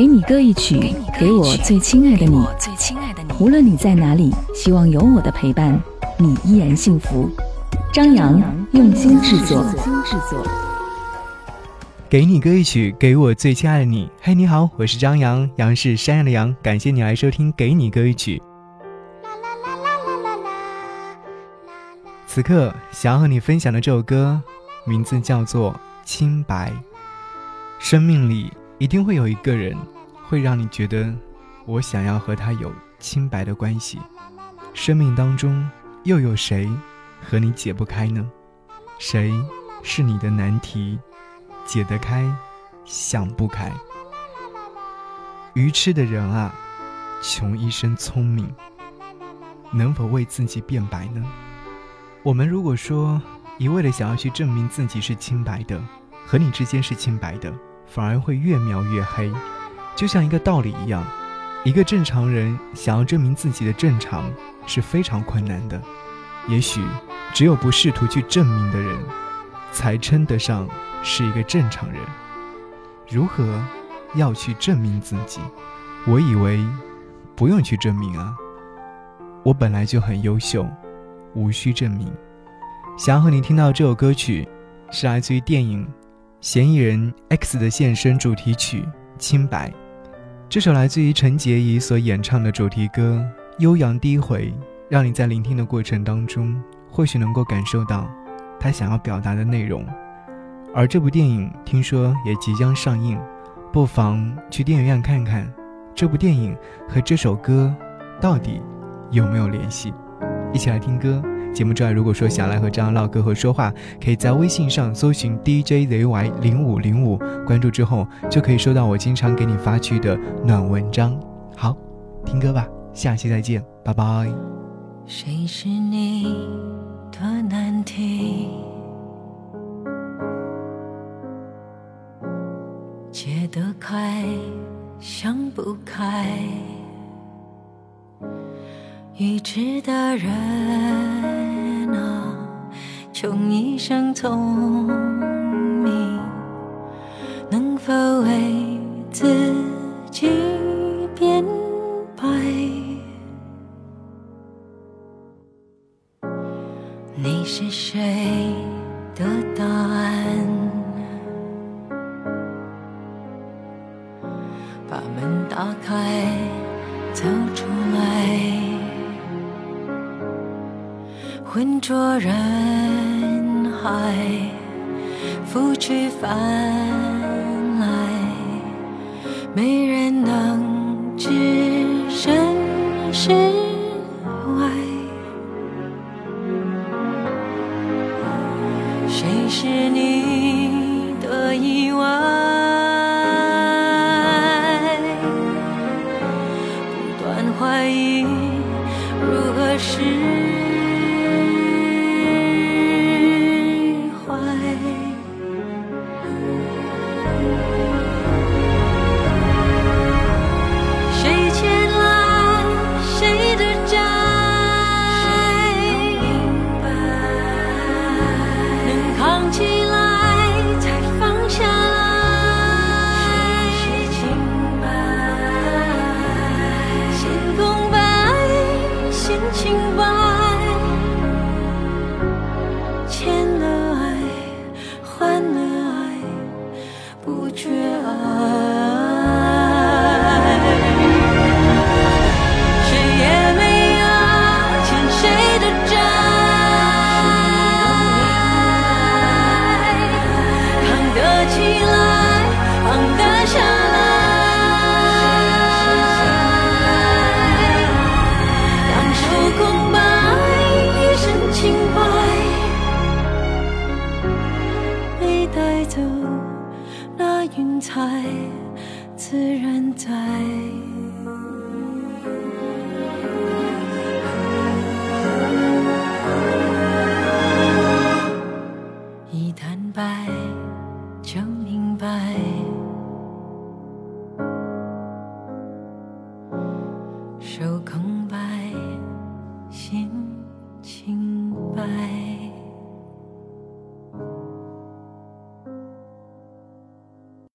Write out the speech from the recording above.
给你歌一曲，给我最亲爱的你。无论你在哪里，希望有我的陪伴，你依然幸福。张扬用心制作。给你歌一曲，给我最亲爱的你。嘿，你好，我是张扬，杨是山羊的羊。感谢你来收听《给你歌一曲》。此刻想要和你分享的这首歌，名字叫做《清白》。生命里一定会有一个人，会让你觉得，我想要和他有清白的关系。生命当中又有谁和你解不开呢？谁是你的难题，解得开，想不开？愚痴的人啊，穷一生聪明，能否为自己辩白呢？我们如果说一味的想要去证明自己是清白的，和你之间是清白的，反而会越描越黑。就像一个道理一样，一个正常人想要证明自己的正常是非常困难的。也许只有不试图去证明的人，才称得上是一个正常人。如何要去证明自己？我以为不用去证明啊，我本来就很优秀。无需证明。想要和你听到这首歌曲，是来自于电影《嫌疑人 X 的现身》主题曲《清白》。这首来自于陈洁仪所演唱的主题歌，悠扬低回，让你在聆听的过程当中，或许能够感受到他想要表达的内容。而这部电影听说也即将上映，不妨去电影院看看，这部电影和这首歌到底有没有联系？一起来听歌。节目之外，如果说想来和张扬唠嗑和说话，可以在微信上搜寻 DJZY 零五零五，关注之后就可以收到我经常给你发去的暖文章。好，听歌吧，下期再见，拜拜。谁是你的难题？解得开，想不开。愚痴的人啊，穷一生聪明，能否为自己变白？你是谁的答案？把门打开，走出来。浑浊人海，浮去泛来，没人能置身事外。谁是你的意外？不断怀疑，如何是？云彩自然在。一坦白就明白。